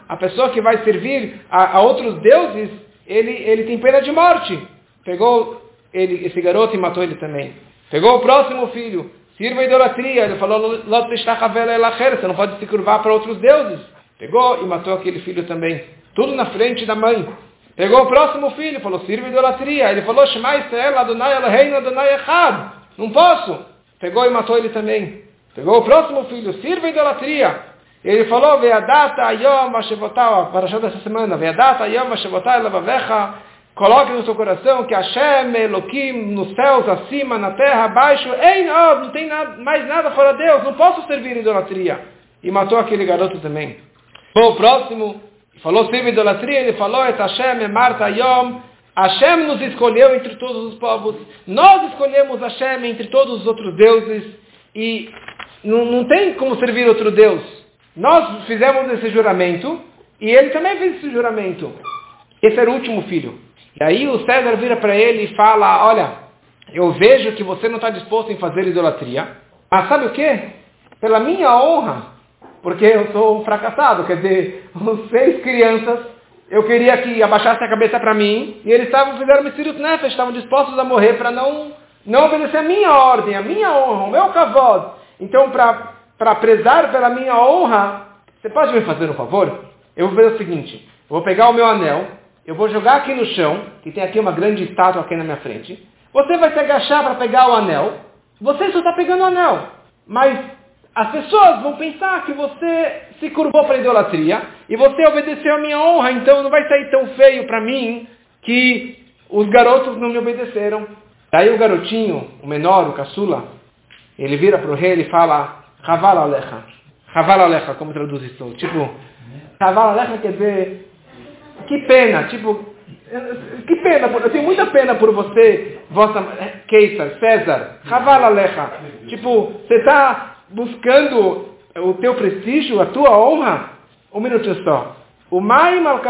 a pessoa que vai servir a, a, outros deuses, ele, ele tem pena de morte. Pegou ele, esse garoto e matou ele também. Pegou o próximo filho, sirva a idolatria. Ele falou, você não pode se curvar para outros deuses. Pegou e matou aquele filho também. Tudo na frente da mãe. Pegou o próximo filho, falou, sirva a idolatria. Ele falou, Shema Israel, Adonai Eloheinu, Adonai Echad. Não posso. Pegou e matou ele também. Pegou o próximo filho, sirva a idolatria. Ele falou, Veadata ayom para parashá dessa semana, Veadata ayom ashevotá elavavecha, coloque no seu coração que Hashem, Elohim, nos céus, acima, na terra, abaixo, ei, não, não tem nada, mais nada fora Deus, não posso servir idolatria. E matou aquele garoto também. Bom, o próximo, falou sirva idolatria, ele falou, et Hashem, Marta Yom, Hashem nos escolheu entre todos os povos, nós escolhemos Hashem entre todos os outros deuses, e não, não tem como servir outro Deus. Nós fizemos esse juramento, e ele também fez esse juramento. Esse era o último filho. E aí o César vira para ele e fala, olha, eu vejo que você não está disposto em fazer idolatria, mas sabe o que? Pela minha honra, porque eu sou um fracassado, quer dizer, os seis crianças, eu queria que abaixassem a cabeça para mim, e eles estavam, fizeram Messirut Nefesh, estavam dispostos a morrer para não, não obedecer a minha ordem, a minha honra, o meu cavalo. Então, para prezar pela minha honra, você pode me fazer um favor? Eu vou fazer o seguinte, eu vou pegar o meu anel, eu vou jogar aqui no chão, que tem aqui uma grande estátua aqui na minha frente, você vai se agachar para pegar o anel, você só está pegando o anel, mas as pessoas vão pensar que você se curvou para a idolatria e você obedeceu a minha honra, então não vai sair tão feio para mim que os garotos não me obedeceram. Daí o garotinho, o menor, o caçula, ele vira para o rei e fala, Chaval Alecha. Chaval Alecha, como traduz isso? Tipo, Chaval Alecha quer dizer, que pena, tipo, que pena, eu tenho muita pena por você, vossa Keiser, César, Chaval Alecha. Tipo, você está buscando o teu prestígio, a tua honra? Um minuto só. O Maim al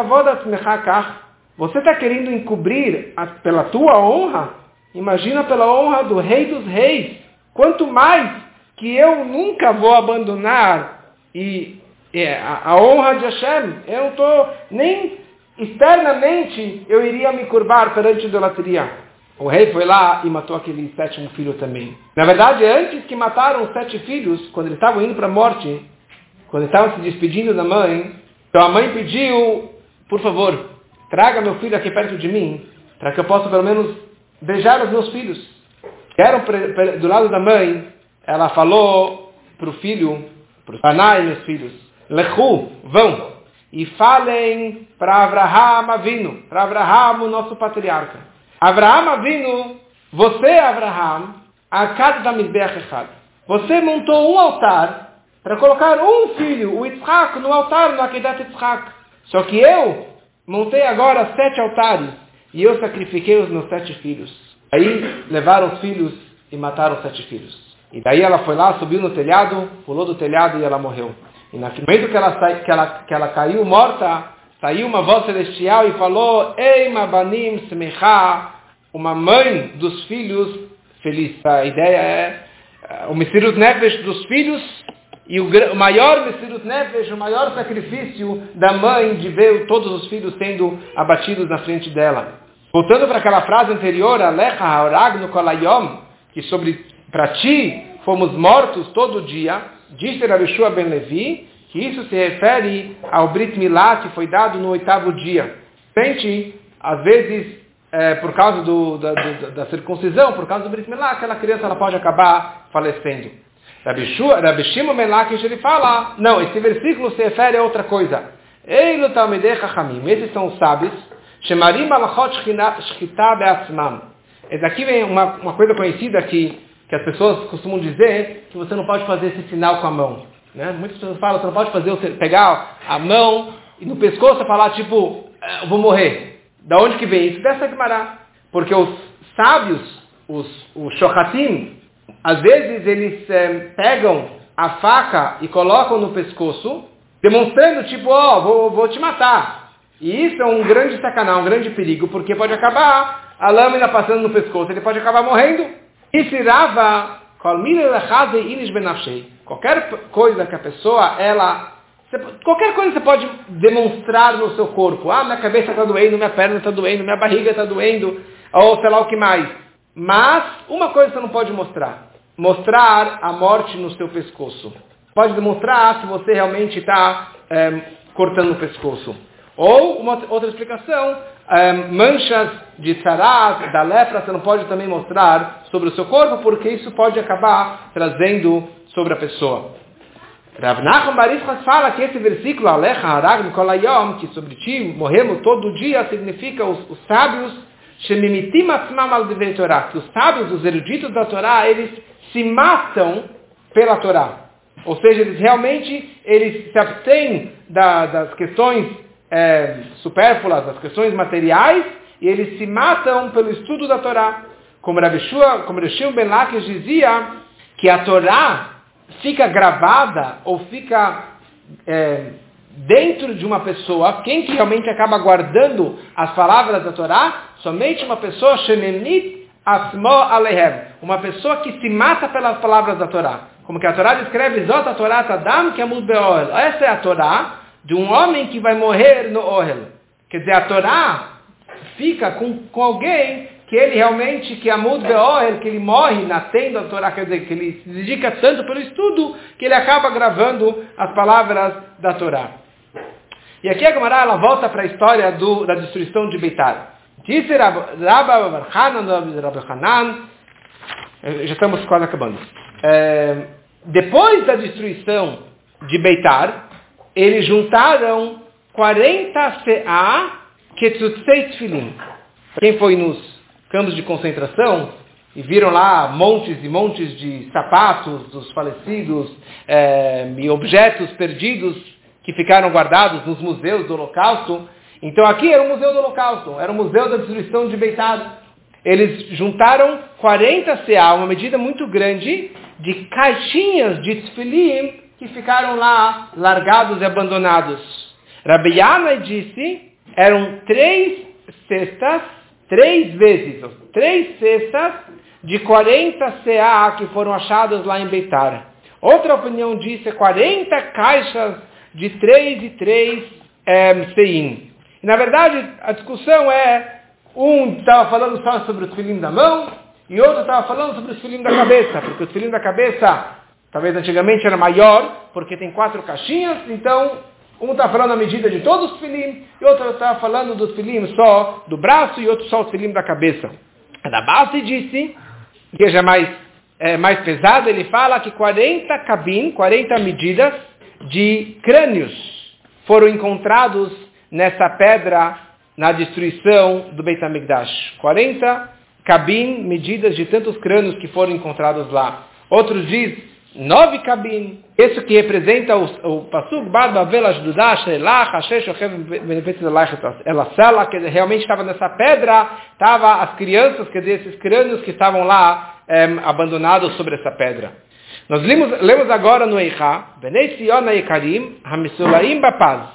você está querendo encobrir a, pela tua honra? Imagina pela honra do rei dos reis. Quanto mais que eu nunca vou abandonar e a, a, honra de Hashem, eu não estou nem externamente eu iria me curvar perante a idolatria. O rei foi lá e matou aquele sétimo filho também. Na verdade, antes que mataram os sete filhos, quando eles estavam indo para a morte, quando eles estavam se despedindo da mãe, então a mãe pediu, por favor, traga meu filho aqui perto de mim, para que eu possa pelo menos beijar os meus filhos. Eram do lado da mãe, ela falou para o filho, para os meus filhos, Lechu, vão, e falem para Abraham Avino, para Abraham, o nosso patriarca. Abraham Avinu, você, Abraham, a cada da Echad. Você montou um altar para colocar um filho, o Yitzhak, no altar no Akedat Yitzhak. Só que eu montei agora sete altares e eu sacrifiquei os meus sete filhos. Aí levaram os filhos e mataram os sete filhos. E daí ela foi lá, subiu no telhado, pulou do telhado e ela morreu. E no momento que ela, que ela, que ela caiu morta, saiu uma voz celestial e falou, Ei Mabanim Smecha, uma mãe dos filhos feliz. A ideia é eh, o Messirut Nefesh dos filhos e o maior Messirut Nefesh, o maior sacrifício da mãe de ver todos os filhos sendo abatidos na frente dela. Voltando para aquela frase anterior, Alecha Haoragno Kolayom, que sobre para ti fomos mortos todo dia, disse Rabishua Ben Levi, que isso se refere ao Brit Milá que foi dado no oitavo dia. Sente, às vezes, é, por causa do, da, do, da, circuncisão, por causa do Brit Milá, aquela criança ela pode acabar falecendo. Rabi Shimon Melakish ele fala, não, esse versículo se refere a outra coisa. Eilu Talmidei Chachamim, esses são os sábios, Shemarim Malachot Shchita Beatzmam. Daqui vem uma, uma coisa conhecida que, que as pessoas costumam dizer, que você não pode fazer esse sinal com a mão. Né? Muitas pessoas falam, você não pode fazer, pegar a mão e no pescoço falar, tipo, eu vou morrer. Da onde que vem isso? Dessa Gemara. Porque os sábios, os, os às vezes eles é, pegam a faca e colocam no pescoço, demonstrando, tipo, ó, oh, vou, vou te matar. E isso é um grande sacanagem, um grande perigo, porque pode acabar a lâmina passando no pescoço, ele pode acabar morrendo. E se Rava, qualquer coisa que a pessoa, ela qualquer coisa você pode demonstrar no seu corpo. Ah, minha cabeça está doendo, minha perna está doendo, minha barriga está doendo, ou sei lá o que mais. Mas uma coisa você não pode mostrar. Mostrar a morte no seu pescoço. Pode demonstrar se você realmente está é, cortando o pescoço. Ou, uma outra explicação, é, manchas de sarat, da lepra, você não pode também mostrar sobre o seu corpo, porque isso pode acabar trazendo sobre a pessoa. Rav Nachman Barishas fala que esse versículo, Alecha Harag Mikolayom, que sobre ti morremos todo dia, significa os, os sábios, Shemimitim Atzmam al que os sábios, os eruditos da Torá, eles se matam pela Torá. Ou seja, eles realmente eles se abstêm da, das questões é, supérfluas, das questões materiais, e eles se matam pelo estudo da Torá. Como Rabi Shua, como Rishon Ben Lakish dizia, que a Torá fica gravada ou fica é, dentro de uma pessoa, quem que realmente acaba guardando as palavras da Torá? Somente uma pessoa, Shemenit Asmo Alehem, uma pessoa que se mata pelas palavras da Torá. Como que a Torá descreve, Zot a Torá Tadam Kemud Beohel. Essa é a Torá de um homem que vai morrer no Ohel. Quer dizer, a Torá fica com, com alguém que ele realmente, que Amud Beohel, que ele morre na tenda da Torá, quer dizer, que ele se dedica tanto pelo estudo, que ele acaba gravando as palavras da Torá. E aqui a Gemara, ela volta para a história do, da destruição de Beitar. Disse Rabba Hanan, eh, já estamos quase acabando. É, depois da destruição de Beitar, eles juntaram 40 CA Ketzutzei Tfilim. Quem foi nos campos de concentração e viram lá montes e montes de sapatos dos falecidos é, e objetos perdidos que ficaram guardados nos museus do Holocausto. Então aqui era o Museu do Holocausto, era o Museu da Destruição de Beitar. Eles juntaram 40 CA, uma medida muito grande, de caixinhas de tefillim que ficaram lá largados e abandonados. Rabiana disse, eram três cestas três vezes, três cestas de 40 CA que foram achadas lá em Beitar. Outra opinião é 40 caixas de 3 e 3 é, CIM. E, na verdade, a discussão é, um estava falando só sobre o filim da mão, e outro estava falando sobre o filim da cabeça, porque o filim da cabeça, talvez antigamente era maior, porque tem quatro caixinhas, então um está falando a medida de todos os filim, e outro está falando dos filim só do braço e outro só os filim da cabeça. Da base disse, que é mais, é, mais pesado, ele fala que 40 cabin, 40 medidas de crânios foram encontrados nessa pedra na destruição do Beit HaMikdash. 40 cabin, medidas de tantos crânios que foram encontrados lá. Outros dizem nove cabines. Isso que representa o, o Pasuk Barba Vela Judash, Elach, Hashesh, ela Sela, que realmente estava nessa pedra, estava as crianças, quer dizer, esses crânios que estavam lá é, abandonados sobre essa pedra. Nós lemos, lemos agora no Eicha, Benei Sion Ekarim, Hamisulaim Bapaz.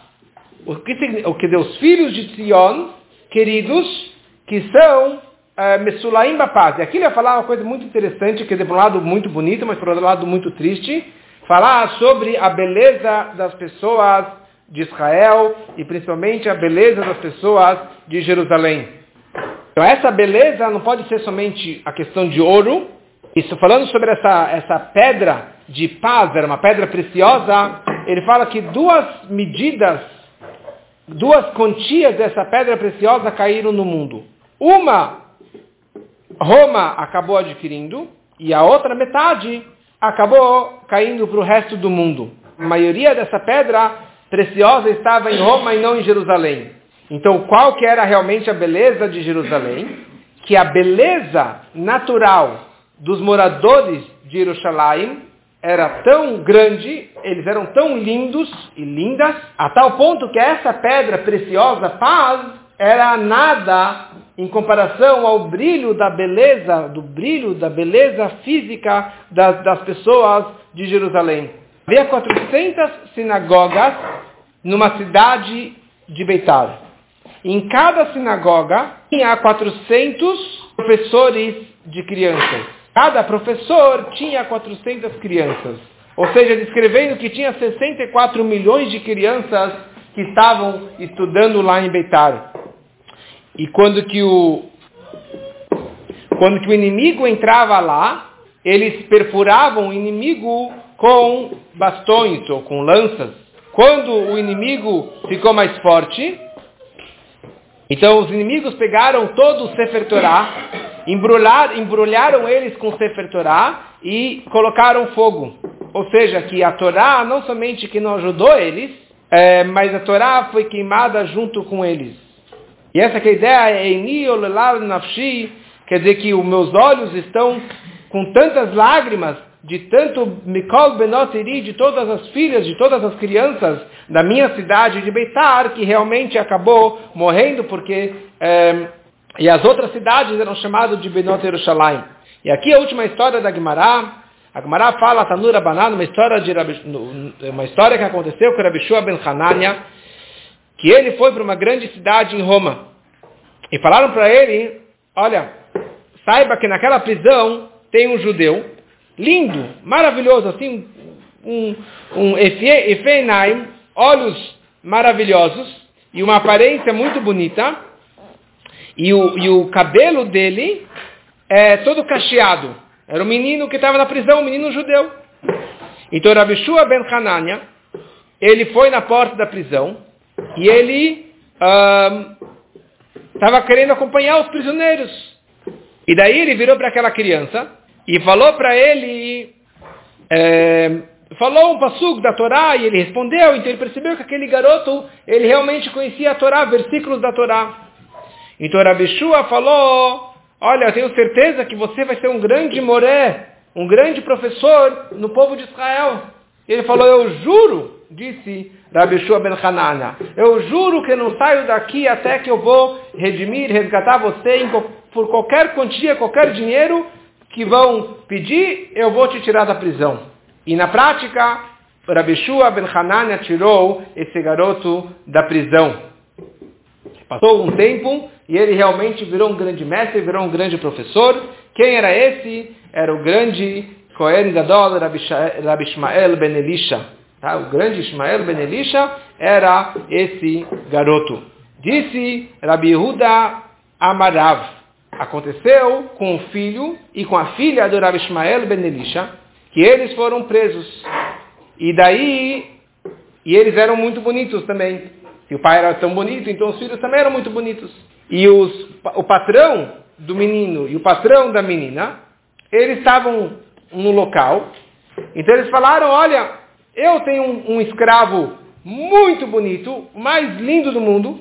O que, o que os filhos de Sion, queridos, que são uh, Mesulaim Bapaz. E aqui ele vai falar uma coisa muito interessante, que é por um lado muito bonito, mas por outro lado muito triste. Falar sobre a beleza das pessoas de Israel e principalmente a beleza das pessoas de Jerusalém. Então essa beleza não pode ser somente a questão de ouro. Isso falando sobre essa, essa pedra de paz, era uma pedra preciosa, ele fala que duas medidas, duas quantias dessa pedra preciosa caíram no mundo. Uma Roma acabou adquirindo e a outra metade acabou caindo para o resto do mundo. A maioria dessa pedra preciosa estava em Roma e não em Jerusalém. Então, qual que era realmente a beleza de Jerusalém? Que a beleza natural dos moradores de Jerusalém era tão grande, eles eram tão lindos e lindas, a tal ponto que essa pedra preciosa, paz, era nada em comparação ao brilho da beleza, do brilho da beleza física das, das pessoas de Jerusalém. Havia 400 sinagogas numa cidade de Beitar. Em cada sinagoga tinha 400 professores de crianças. Cada professor tinha 400 crianças. Ou seja, descrevendo que tinha 64 milhões de crianças que estavam estudando lá em Beitar. E quando que o quando que o inimigo entrava lá, eles perfuravam o inimigo com bastões ou com lanças. Quando o inimigo ficou mais forte, então os inimigos pegaram todo o Sefer Torah, embrulhar, embrulharam eles com o Sefer Torah e colocaram fogo. Ou seja, que a Torá não somente que não ajudou eles, é, mas a Torá foi queimada junto com eles. E essa que é a ideia, Eini Olelal Nafshi, quer dizer que os meus olhos estão com tantas lágrimas, de tanto Mikol Benotiri, de todas as filhas, de todas as crianças da minha cidade de Beitar, que realmente acabou morrendo, porque é, e as outras cidades eram chamadas de Benot Yerushalayim. E aqui a última história da Gemara, a Gemara fala, Tanura Banan, uma história, de uma história que aconteceu com Rabi Shua Ben Hanania, que ele foi para uma grande cidade em Roma. E falaram para ele, olha, saiba que naquela prisão tem um judeu, lindo, maravilhoso, assim, um, um Efeinaim, olhos maravilhosos e uma aparência muito bonita, e o, e o cabelo dele é todo cacheado. Era um menino que estava na prisão, um menino judeu. Então Rabi Shua ben Hanania, ele foi na porta da prisão e ele estava querendo acompanhar os prisioneiros. E daí ele virou para aquela criança e falou para ele, é, falou um passugo da Torá e ele respondeu, então ele percebeu que aquele garoto, ele realmente conhecia a Torá, versículos da Torá. Então Rabi Shua falou, olha, eu tenho certeza que você vai ser um grande moré, um grande professor no povo de Israel. Ele falou, eu juro, disse Rabi Shua ben Hanana, eu juro que não saio daqui até que eu vou redimir, resgatar você por qualquer quantia, qualquer dinheiro que vão pedir, eu vou te tirar da prisão. E na prática, Rabi Shua ben Hanania tirou esse garoto da prisão. Passou um tempo e ele realmente virou um grande mestre, virou um grande professor. Quem era esse? Era o grande Cohen Gadol Rabi Ishmael ben Elisha. Tá? O grande Ishmael ben Elisha era esse garoto. Disse Rabi Yehuda Amarav. Aconteceu com o filho e com a filha do Rabi Ishmael ben Elisha, que eles foram presos. E daí, e eles eram muito bonitos também. Se o pai era tão bonito, então os filhos também eram muito bonitos. E os, o patrão do menino e o patrão da menina, eles estavam no local. Então eles falaram, olha, eu tenho um, um escravo muito bonito, mais lindo do mundo,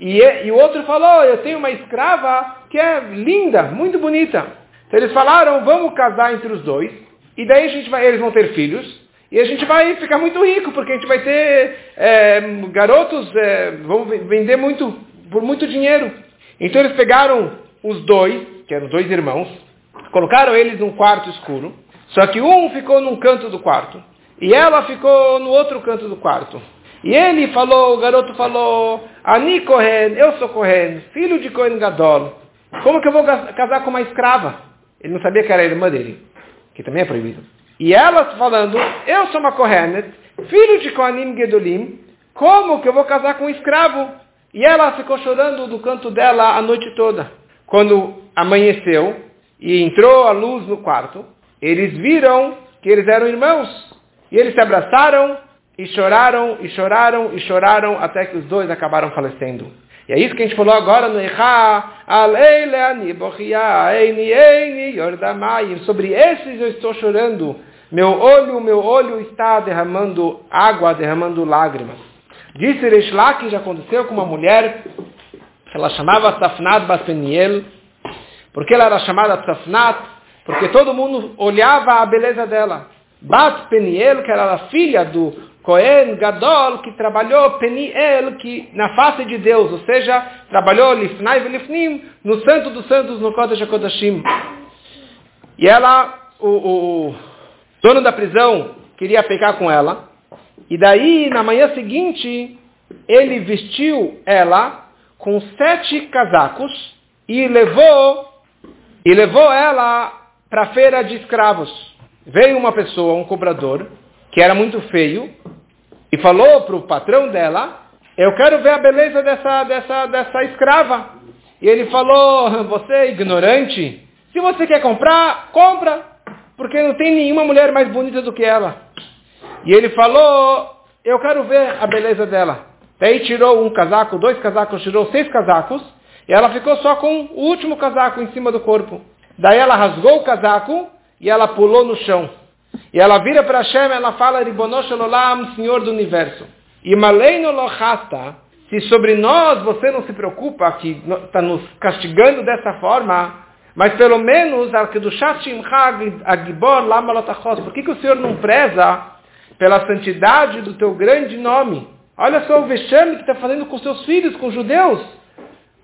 e, e, o outro falou, eu tenho uma escrava que é linda, muito bonita. Então eles falaram, vamos casar entre os dois, e daí a gente vai, eles vão ter filhos, e a gente vai ficar muito rico, porque a gente vai ter é, garotos, é, vão vender muito, por muito dinheiro. Então eles pegaram os dois, que eram dois irmãos, colocaram eles num quarto escuro, só que um ficou num canto do quarto, e ela ficou no outro canto do quarto. E ele falou, o garoto falou, Ani Kohen, eu sou Kohen, filho de Kohen Gadol. Como que eu vou casar com uma escrava? Ele não sabia que era a irmã dele, que também é proibido. E ela falando, eu sou uma Kohenet, filho de Kohanim Gedolim, como que eu vou casar com um escravo? E ela ficou chorando do canto dela a noite toda. Quando amanheceu e entrou a luz no quarto, eles viram que eles eram irmãos. E eles se abraçaram e choraram, e choraram, e choraram, até que os dois acabaram falecendo. E é isso que a gente falou agora no Echa, Sobre esses eu estou chorando. Meu olho, meu olho está derramando água, derramando lágrimas. Disse Reishlá que já aconteceu com uma mulher, ela chamava Safnat Baseniel, porque ela era chamada Safnat, porque todo mundo olhava a beleza dela. Bat Peniel, que era a filha do Cohen Gadol, que trabalhou Peniel, que na face de Deus, ou seja, trabalhou Lifnai Lifnim, no Santo dos Santos, no Kodesh HaKodashim. E ela, o, o dono da prisão, queria pecar com ela. E daí, na manhã seguinte, ele vestiu ela com sete casacos e levou e levou ela para a feira de escravos. Veio uma pessoa, um cobrador, que era muito feio, e falou para o patrão dela, eu quero ver a beleza dessa, dessa, dessa escrava. E ele falou, você é ignorante, se você quer comprar, compra, porque não tem nenhuma mulher mais bonita do que ela. E ele falou, eu quero ver a beleza dela. Daí tirou um casaco, dois casacos, tirou seis casacos, e ela ficou só com o último casaco em cima do corpo. Daí ela rasgou o casaco e ela pulou no chão. E ela vira para Hashem, ela fala, Ribonosh Olam, Senhor do Universo. E Maleino Lohasta, se sobre nós você não se preocupa, que está nos castigando dessa forma, mas pelo menos, por que, que o Senhor não preza pela santidade do teu grande nome? Olha só o vexame que está fazendo com seus filhos, com os judeus.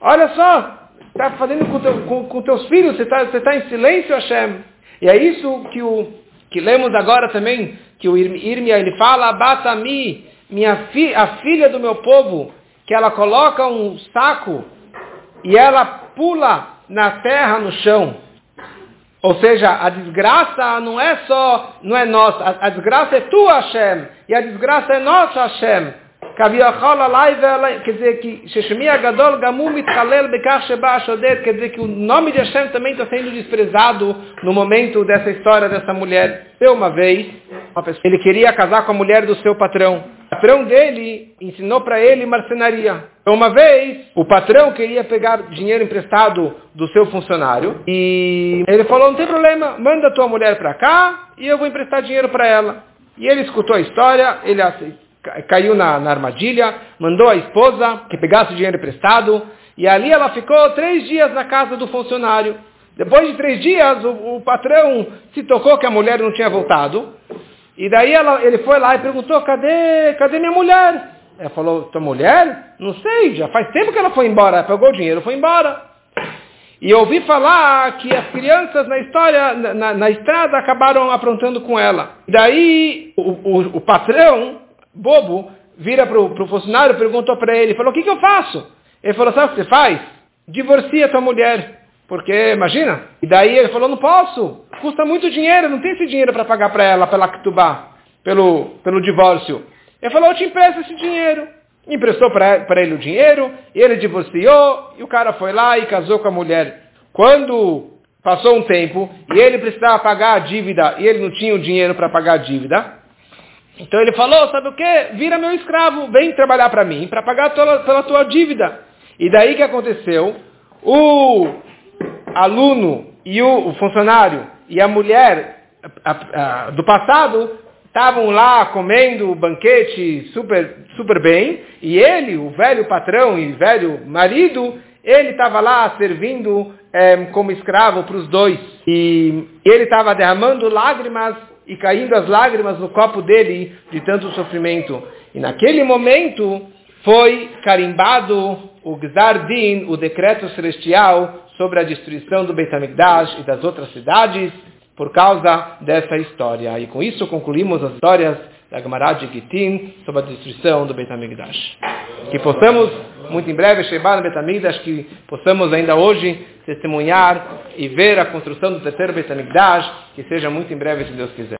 Olha só, está fazendo com, teu, com, com teus filhos, você está tá em silêncio, Hashem. E é isso que, o, que lemos agora também, que o Irmia, ele fala, Batami, minha fi, a filha do meu povo, que ela coloca um saco e ela pula na terra, no chão. Ou seja, a desgraça não é só, não é nossa, a, a desgraça é tua, Hashem, e a desgraça é nossa, Hashem. Quer dizer que Sheshemia Gadol Gamu Mitchalel Bekach Sheba Shodet, quer dizer que o nome de Hashem também está sendo desprezado no momento dessa história dessa mulher. Eu uma vez, uma pessoa, ele queria casar com a mulher do seu patrão. O patrão dele ensinou para ele marcenaria. Uma vez, o patrão queria pegar dinheiro emprestado do seu funcionário e ele falou, não tem problema, manda tua mulher para cá e eu vou emprestar dinheiro para ela. E ele escutou a história, ele aceitou caiu na, na, armadilha, mandou a esposa que pegasse o dinheiro emprestado, e ali ela ficou três dias na casa do funcionário. Depois de três dias, o, o patrão se tocou que a mulher não tinha voltado, e daí ela, ele foi lá e perguntou, cadê, cadê minha mulher? Ela falou, tua mulher? Não sei, já faz tempo que ela foi embora, ela pegou o dinheiro foi embora. E eu ouvi falar que as crianças na história, na, na estrada, acabaram aprontando com ela. Daí o, o, o patrão bobo, vira para o funcionário, perguntou para ele, falou, o que, que eu faço? Ele falou, sabe o que você faz? Divorcia tua mulher. Porque, imagina. E daí ele falou, não posso. Custa muito dinheiro, não tem esse dinheiro para pagar para ela, pela Ktubá, pelo, pelo divórcio. Ele falou, eu te empresto esse dinheiro. Emprestou para ele o dinheiro, e ele divorciou, e o cara foi lá e casou com a mulher. Quando passou um tempo, e ele precisava pagar a dívida, e ele não tinha o dinheiro para pagar a dívida, então ele falou, sabe o que? Vira meu escravo, vem trabalhar para mim, para pagar tua, pela tua dívida. E daí que aconteceu? O aluno e o, o funcionário e a mulher a, a, do passado estavam lá comendo o banquete super, super bem, e ele, o velho patrão e velho marido, ele estava lá servindo é, como escravo para os dois. E ele estava derramando lágrimas e caindo as lágrimas no copo dele de tanto sofrimento. E naquele momento foi carimbado o Gzar Din, o decreto celestial sobre a destruição do Beit HaMikdash e das outras cidades por causa dessa história. E com isso concluímos as histórias da Gemara de Gittin sobre a destruição do Beit HaMikdash. Que possamos, muito em breve, chegar no Beit HaMikdash, que possamos ainda hoje testemunhar e ver a construção do terceiro Beit HaMikdash, que seja muito em breve, se Deus quiser.